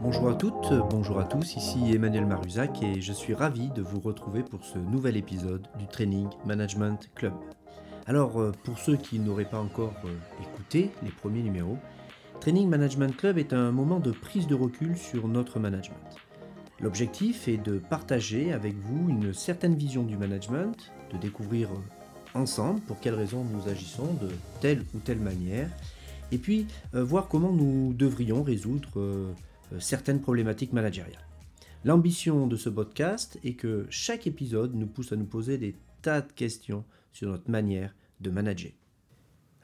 Bonjour à toutes, bonjour à tous, ici Emmanuel Maruzac et je suis ravi de vous retrouver pour ce nouvel épisode du Training Management Club. Alors, euh, pour ceux qui n'auraient pas encore euh, écouté les premiers numéros, Training Management Club est un moment de prise de recul sur notre management. L'objectif est de partager avec vous une certaine vision du management, de découvrir ensemble pour quelles raisons nous agissons de telle ou telle manière, et puis voir comment nous devrions résoudre certaines problématiques managériales. L'ambition de ce podcast est que chaque épisode nous pousse à nous poser des tas de questions sur notre manière de manager.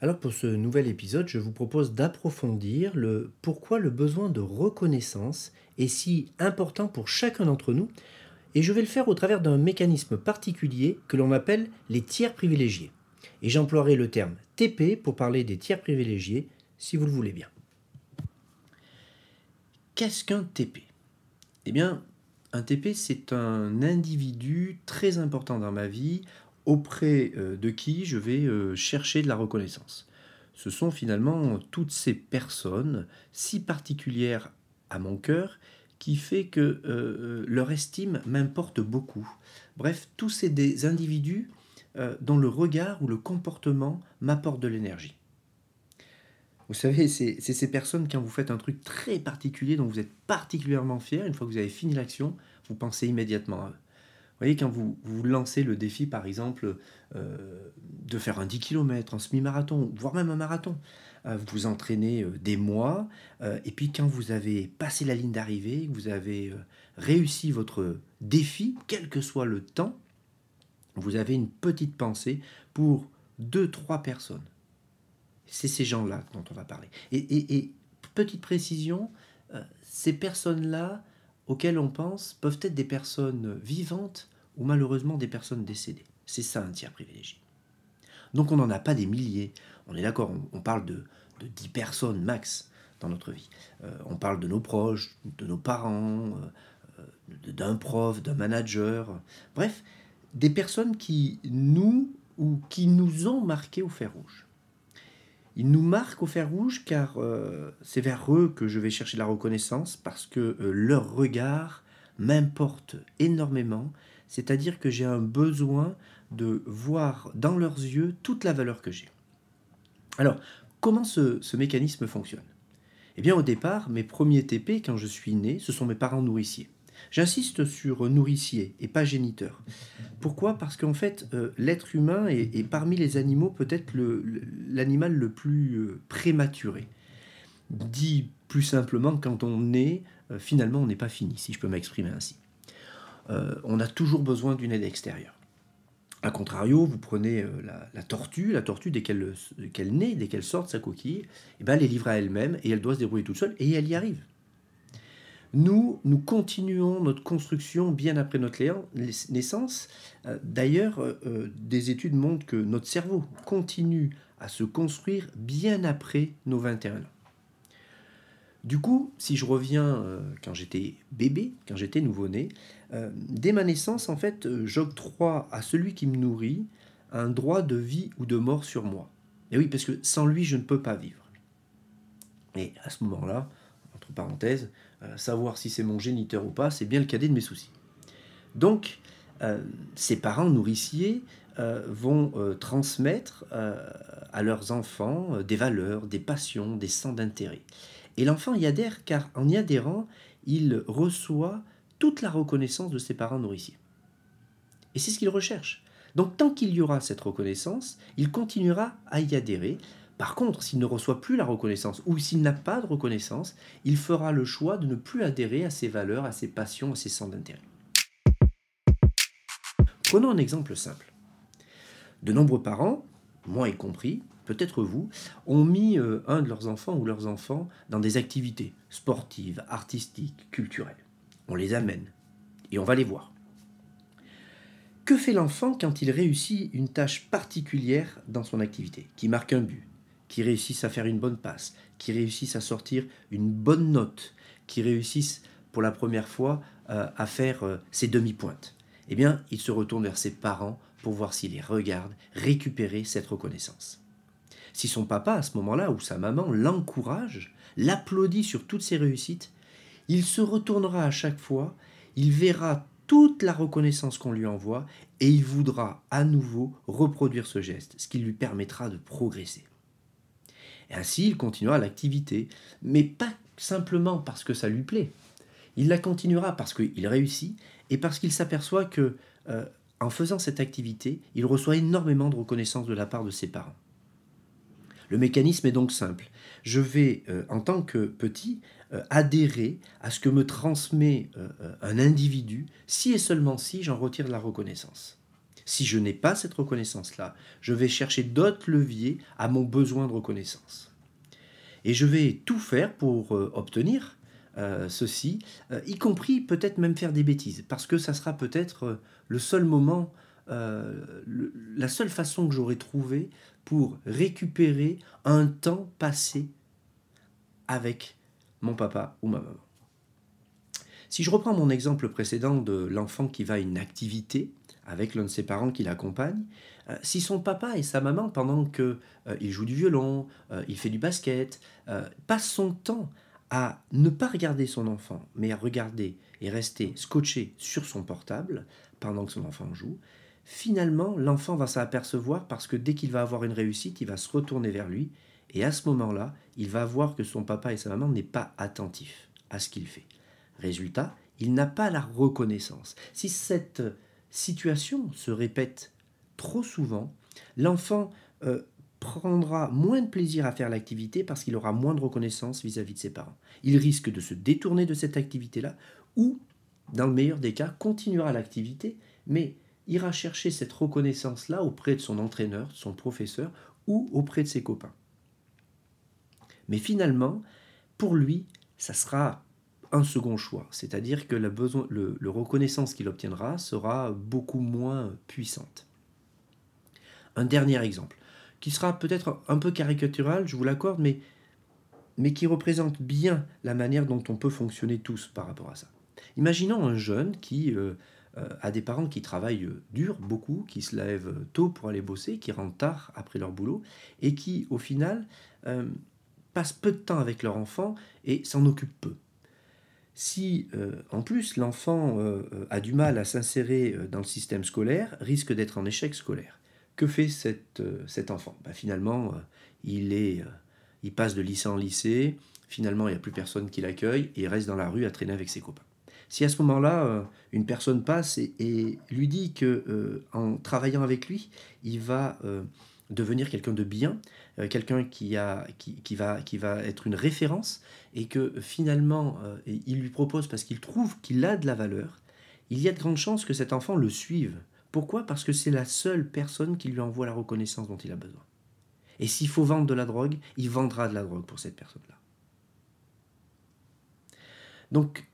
Alors pour ce nouvel épisode, je vous propose d'approfondir le pourquoi le besoin de reconnaissance est si important pour chacun d'entre nous, et je vais le faire au travers d'un mécanisme particulier que l'on appelle les tiers privilégiés. Et j'emploierai le terme TP pour parler des tiers privilégiés, si vous le voulez bien. Qu'est-ce qu'un TP Eh bien, un TP, c'est un individu très important dans ma vie auprès euh, de qui je vais euh, chercher de la reconnaissance. Ce sont finalement toutes ces personnes si particulières à mon cœur qui fait que euh, leur estime m'importe beaucoup. Bref, tous ces individus dont le regard ou le comportement m'apporte de l'énergie. Vous savez, c'est ces personnes, quand vous faites un truc très particulier dont vous êtes particulièrement fier, une fois que vous avez fini l'action, vous pensez immédiatement à eux. Vous voyez, quand vous, vous lancez le défi, par exemple, euh, de faire un 10 km, un semi-marathon, voire même un marathon, euh, vous vous entraînez euh, des mois, et puis quand vous avez passé la ligne d'arrivée, vous avez réussi votre défi, quel que soit le temps, vous avez une petite pensée pour deux, trois personnes. C'est ces gens-là dont on va parler. Et, et petite précision, ces personnes-là, auxquelles on pense peuvent être des personnes vivantes ou malheureusement des personnes décédées. C'est ça un tiers privilégié. Donc on n'en a pas des milliers. On est d'accord, on, parle de, de 10 personnes max dans notre vie. Euh, on parle de nos proches, de nos parents, euh, euh, d'un prof, d'un manager. Bref, des personnes qui nous ou qui nous ont marqués au fer rouge. Ils nous marquent au fer rouge car c'est vers eux que je vais chercher la reconnaissance parce que leur regard m'importe énormément, c'est-à-dire que j'ai un besoin de voir dans leurs yeux toute la valeur que j'ai. Alors, comment ce mécanisme fonctionne? Eh bien, au départ, mes premiers TP, quand je suis né, ce sont mes parents nourriciers. J'insiste sur nourricier et pas géniteur. Pourquoi? Parce qu'en fait, euh, l'être humain est, parmi les animaux peut-être l'animal le, plus euh, prématuré. Dit plus simplement, quand on est, euh, finalement, on n'est pas fini, si je peux m'exprimer ainsi. on a toujours besoin d'une aide extérieure. A contrario, vous prenez la, tortue, la tortue, dès qu'elle naît, dès qu'elle sort de sa coquille, eh ben, elle est livrée à elle-même et elle doit se débrouiller toute seule et elle y arrive. Nous, nous continuons notre construction bien après notre naissance. Euh, d'ailleurs, euh, euh, des études montrent que notre cerveau continue à se construire bien après nos 21 ans. Du coup, si je reviens quand j'étais bébé, quand j'étais nouveau-né, dès ma naissance, en fait, j'octroie à celui qui me nourrit un droit de vie ou de mort sur moi. Et oui, parce que sans lui, je ne peux pas vivre. Et à ce moment-là, entre parenthèses, euh, savoir si c'est mon géniteur ou pas, c'est bien le cadet de mes soucis. Donc, euh, ces parents nourriciers euh, vont transmettre à leurs enfants des valeurs, des passions, des centres d'intérêt. Et l'enfant y adhère car en y adhérant, il reçoit toute la reconnaissance de ses parents nourriciers. Et c'est ce qu'il recherche. Donc tant qu'il y aura cette reconnaissance, il continuera à y adhérer par contre, s'il ne reçoit plus la reconnaissance ou s'il n'a pas de reconnaissance, il fera le choix de ne plus adhérer à ses valeurs, à ses passions, à ses centres d'intérêt. Prenons un exemple simple. De nombreux parents, moi y compris, peut-être vous, ont mis euh, un de leurs enfants ou leurs enfants dans des activités sportives, artistiques, culturelles. On les amène et on va les voir. Que fait l'enfant quand il réussit une tâche particulière dans son activité, qui marque un but, qui réussissent à faire une bonne passe, qui réussissent à sortir une bonne note, qui réussissent pour la première fois euh, à faire euh, ses demi-pointes? Eh bien, il se retourne vers ses parents pour voir s'il les regarde, récupérer cette reconnaissance. Si son papa, à ce moment-là, ou sa maman l'encourage, l'applaudit sur toutes ses réussites, il se retournera à chaque fois, il verra toute la reconnaissance qu'on lui envoie et il voudra à nouveau reproduire ce geste, ce qui lui permettra de progresser. Ainsi, il continuera l'activité, mais pas simplement parce que ça lui plaît. Il la continuera parce qu'il réussit et parce qu'il s'aperçoit que, euh, en faisant cette activité, il reçoit énormément de reconnaissance de la part de ses parents. Le mécanisme est donc simple. Je vais, euh, en tant que petit, euh, adhérer à ce que me transmet un individu si et seulement si j'en retire la reconnaissance. Si je n'ai pas cette reconnaissance-là, je vais chercher d'autres leviers à mon besoin de reconnaissance. Et je vais tout faire pour euh, obtenir euh, ceci, euh, y compris peut-être même faire des bêtises, parce que ça sera peut-être le seul moment, la seule façon que j'aurai trouvé pour récupérer un temps passé avec mon papa ou ma maman. Si je reprends mon exemple précédent de l'enfant qui va à une activité, avec l'un de ses parents qui l'accompagne, euh, si son papa et sa maman, pendant qu'il euh, joue du violon, euh, il fait du basket, passent son temps à ne pas regarder son enfant, mais à regarder et rester scotché sur son portable pendant que son enfant joue, finalement, l'enfant va s'apercevoir parce que dès qu'il va avoir une réussite, il va se retourner vers lui, et à ce moment-là, il va voir que son papa et sa maman n'est pas attentifs à ce qu'il fait. Résultat, il n'a pas la reconnaissance. Si cette situation se répète trop souvent, l'enfant euh, prendra moins de plaisir à faire l'activité parce qu'il aura moins de reconnaissance vis-à-vis de ses parents. Il risque de se détourner de cette activité-là ou, dans le meilleur des cas, continuera l'activité, mais ira chercher cette reconnaissance-là auprès de son entraîneur, de son professeur ou auprès de ses copains. Mais finalement, pour lui, ça sera un second choix, c'est-à-dire que la reconnaissance qu'il obtiendra sera beaucoup moins puissante. Un dernier exemple, qui sera peut-être un peu caricatural, je vous l'accorde, mais, mais qui représente bien la manière dont on peut fonctionner tous par rapport à ça. Imaginons un jeune qui euh, euh, a des parents qui travaillent dur, beaucoup, qui se lèvent tôt pour aller bosser, qui rentrent tard après leur boulot, et qui, au final, euh, passent peu de temps avec leur enfant et s'en occupent peu. Si euh, en plus l'enfant a du mal à s'insérer dans le système scolaire, risque d'être en échec scolaire. Que fait cet enfant? Bah, Finalement, il, est, il passe de lycée en lycée, finalement il n'y a plus personne qui l'accueille et il reste dans la rue à traîner avec ses copains. Si à ce moment-là, une personne passe et, lui dit que en travaillant avec lui, il va devenir quelqu'un de bien, euh, quelqu'un qui, a, qui, va, qui va être une référence, et que finalement, euh, il lui propose parce qu'il trouve qu'il a de la valeur, il y a de grandes chances que cet enfant le suive. Pourquoi? Parce que c'est la seule personne qui lui envoie la reconnaissance dont il a besoin. Et s'il faut vendre de la drogue, il vendra de la drogue pour cette personne-là. Donc,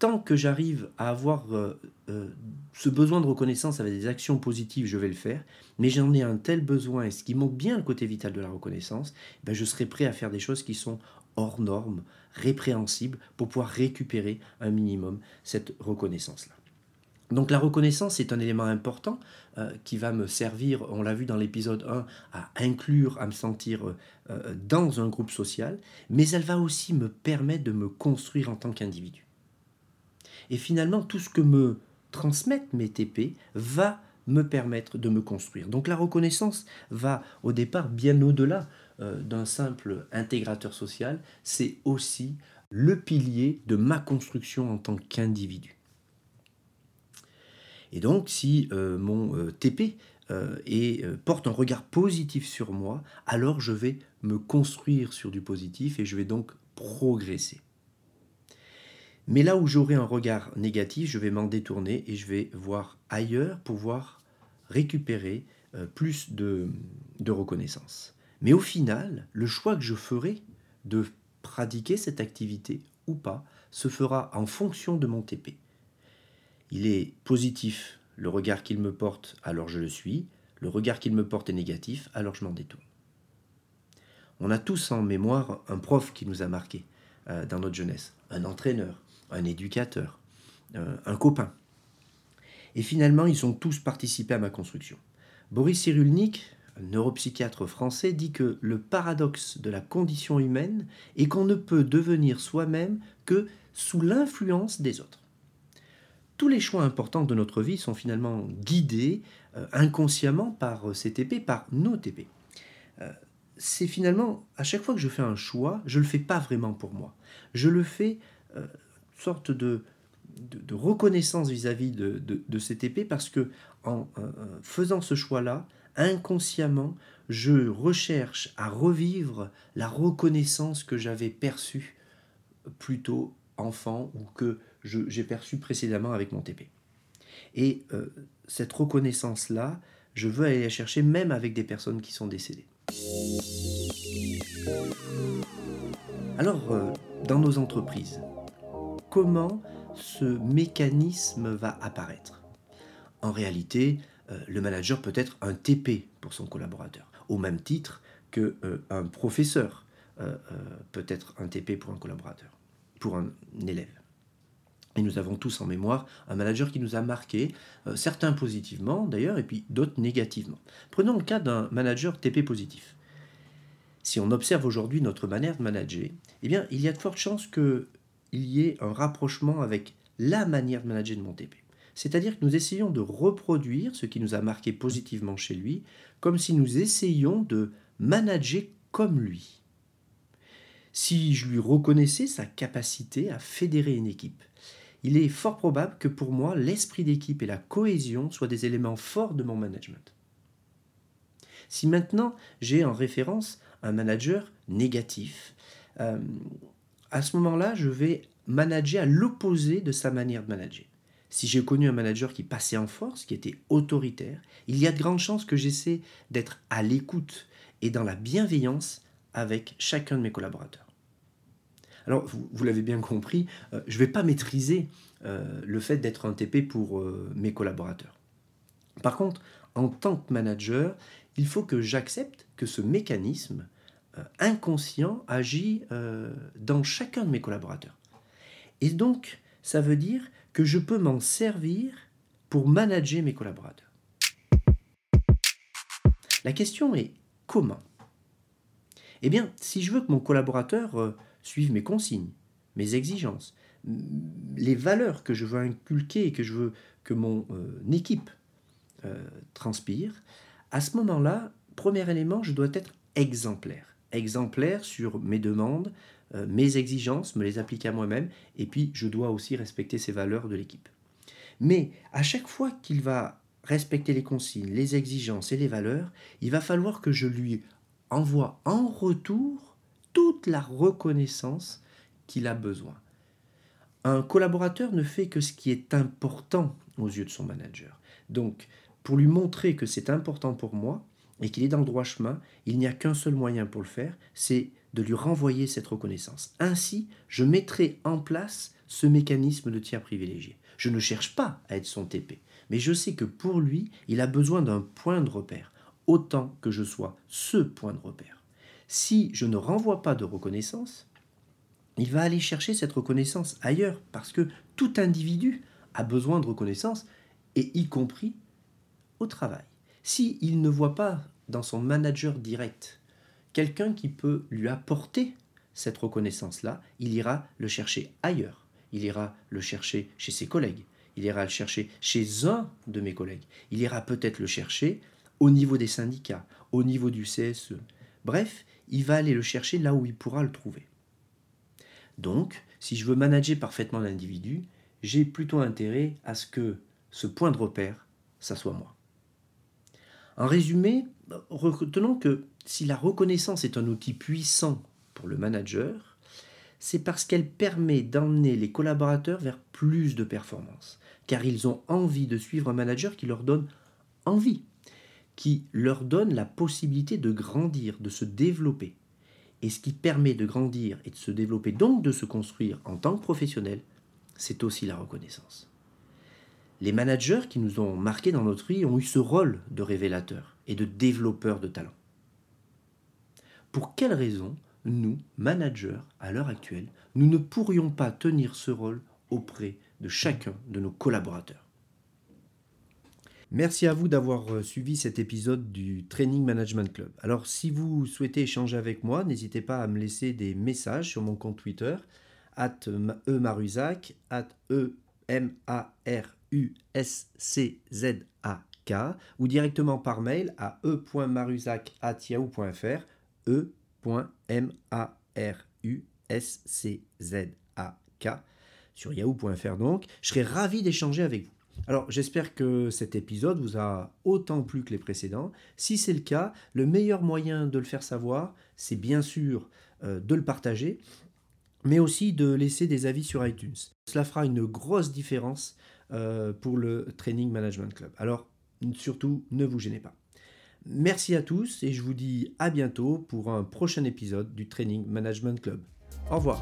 tant que j'arrive à avoir euh, euh, ce besoin de reconnaissance avec des actions positives, je vais le faire. Mais j'en ai un tel besoin, et ce qui manque bien le côté vital de la reconnaissance, ben je serai prêt à faire des choses qui sont hors normes, répréhensibles, pour pouvoir récupérer un minimum cette reconnaissance-là. Donc la reconnaissance est un élément important euh, qui va me servir, on l'a vu dans l'épisode 1, à inclure, à me sentir dans un groupe social, mais elle va aussi me permettre de me construire en tant qu'individu. Et finalement, tout ce que me transmettent mes TP va me permettre de me construire. Donc la reconnaissance va au départ bien au-delà euh, d'un simple intégrateur social, c'est aussi le pilier de ma construction en tant qu'individu. Et donc si euh, mon euh, TP porte un regard positif sur moi, alors je vais me construire sur du positif et je vais donc progresser. Mais là où j'aurai un regard négatif, je vais m'en détourner et je vais voir ailleurs pour pouvoir récupérer euh, plus de, de reconnaissance. Mais au final, le choix que je ferai de pratiquer cette activité ou pas se fera en fonction de mon TP. Il est positif le regard qu'il me porte, alors je le suis. Le regard qu'il me porte est négatif, alors je m'en détourne. On a tous en mémoire un prof qui nous a marqué euh, dans notre jeunesse, un entraîneur, un éducateur, euh, un copain. Et finalement, ils ont tous participé à ma construction. Boris Cyrulnik, neuropsychiatre français, dit que le paradoxe de la condition humaine est qu'on ne peut devenir soi-même que sous l'influence des autres. Tous les choix importants de notre vie sont finalement guidés euh, inconsciemment par ces TP, par nos TP. Euh, c'est finalement, à chaque fois que je fais un choix, je ne le fais pas vraiment pour moi. Je le fais euh, sorte de, de, reconnaissance vis-à-vis de, de, ces TP parce que en faisant ce choix-là, inconsciemment, je recherche à revivre la reconnaissance que j'avais perçue plutôt enfant ou que j'ai perçue précédemment avec mon TP. Et euh, cette reconnaissance-là, je veux aller la chercher même avec des personnes qui sont décédées. Alors, euh, dans nos entreprises, comment ce mécanisme va apparaître En réalité, euh, le manager peut être un TP pour son collaborateur, au même titre qu'un professeur peut être un TP pour un collaborateur pour un élève. Et nous avons tous en mémoire un manager qui nous a marqué, euh, certains positivement d'ailleurs, et puis d'autres négativement. Prenons le cas d'un manager TP positif. Si on observe aujourd'hui notre manière de manager, eh bien, il y a de fortes chances qu'il y ait un rapprochement avec la manière de manager de mon TP. C'est-à-dire que nous essayons de reproduire ce qui nous a marqué positivement chez lui, comme si nous essayions de manager comme lui si je lui reconnaissais sa capacité à fédérer une équipe. Il est fort probable que pour moi, l'esprit d'équipe et la cohésion soient des éléments forts de mon management. Si maintenant j'ai en référence un manager négatif, euh, à ce moment-là, je vais manager à l'opposé de sa manière de manager. Si j'ai connu un manager qui passait en force, qui était autoritaire, il y a de grandes chances que j'essaie d'être à l'écoute et dans la bienveillance avec chacun de mes collaborateurs. Alors, vous, l'avez bien compris, euh, je ne vais pas maîtriser euh, le fait d'être un TP pour euh, mes collaborateurs. Par contre, en tant que manager, il faut que j'accepte que ce mécanisme inconscient agit dans chacun de mes collaborateurs. Et donc, ça veut dire que je peux m'en servir pour manager mes collaborateurs. La question est comment? Eh bien, si je veux que mon collaborateur euh, suive mes consignes, mes exigences, les valeurs que je veux inculquer et que je veux que mon euh, équipe euh, transpire, à ce moment-là, premier élément, je dois être exemplaire. Exemplaire sur mes demandes, mes exigences, me les appliquer à moi-même, et puis je dois aussi respecter ces valeurs de l'équipe. Mais à chaque fois qu'il va respecter les consignes, les exigences et les valeurs, il va falloir que je lui envoie en retour toute la reconnaissance qu'il a besoin. Un collaborateur ne fait que ce qui est important aux yeux de son manager. Donc, pour lui montrer que c'est important pour moi et qu'il est dans le droit chemin, il n'y a qu'un seul moyen pour le faire, c'est de lui renvoyer cette reconnaissance. Ainsi, je mettrai en place ce mécanisme de tiers privilégié. Je ne cherche pas à être son TP, mais je sais que pour lui, il a besoin d'un point de repère, autant que je sois ce point de repère. Si je ne renvoie pas de reconnaissance, il va aller chercher cette reconnaissance ailleurs, parce que tout individu a besoin de reconnaissance, et y compris au travail. Si il ne voit pas dans son manager direct quelqu'un qui peut lui apporter cette reconnaissance-là, il ira le chercher ailleurs. Il ira le chercher chez ses collègues. Il ira le chercher chez un de mes collègues. Il ira peut-être le chercher au niveau des syndicats, au niveau du CSE. Bref, il va aller le chercher là où il pourra le trouver. Donc, si je veux manager parfaitement l'individu, j'ai plutôt intérêt à ce que ce point de repère, ça soit moi. En résumé, retenons que si la reconnaissance est un outil puissant pour le manager, c'est parce qu'elle permet d'emmener les collaborateurs vers plus de performance, car ils ont envie de suivre un manager qui leur donne envie qui leur donne la possibilité de grandir, de se développer. Et ce qui permet de grandir et de se développer, donc de se construire en tant que professionnel, c'est aussi la reconnaissance. Les managers qui nous ont marqués dans notre vie ont eu ce rôle de révélateur de développeur de talent. Pour quelles raisons, nous, managers, à l'heure actuelle, nous ne pourrions pas tenir ce rôle auprès de chacun de nos collaborateurs? Merci à vous d'avoir euh, suivi cet épisode du Training Management Club. Alors si vous souhaitez échanger avec moi, n'hésitez pas à me laisser des messages sur mon compte Twitter, at at e m a r u s c z a k ou directement par mail à e.marusac.yahoo.fr e.maruszak sur yahoo.fr donc. Je serai ravi d'échanger avec vous. Alors j'espère que cet épisode vous a autant plu que les précédents. Si c'est le cas, le meilleur moyen de le faire savoir, c'est bien sûr euh, de le partager, mais aussi de laisser des avis sur iTunes. Cela fera une grosse différence euh, pour le Training Management Club. Alors surtout, ne vous gênez pas. Merci à tous et je vous dis à bientôt pour un prochain épisode du Training Management Club. Au revoir.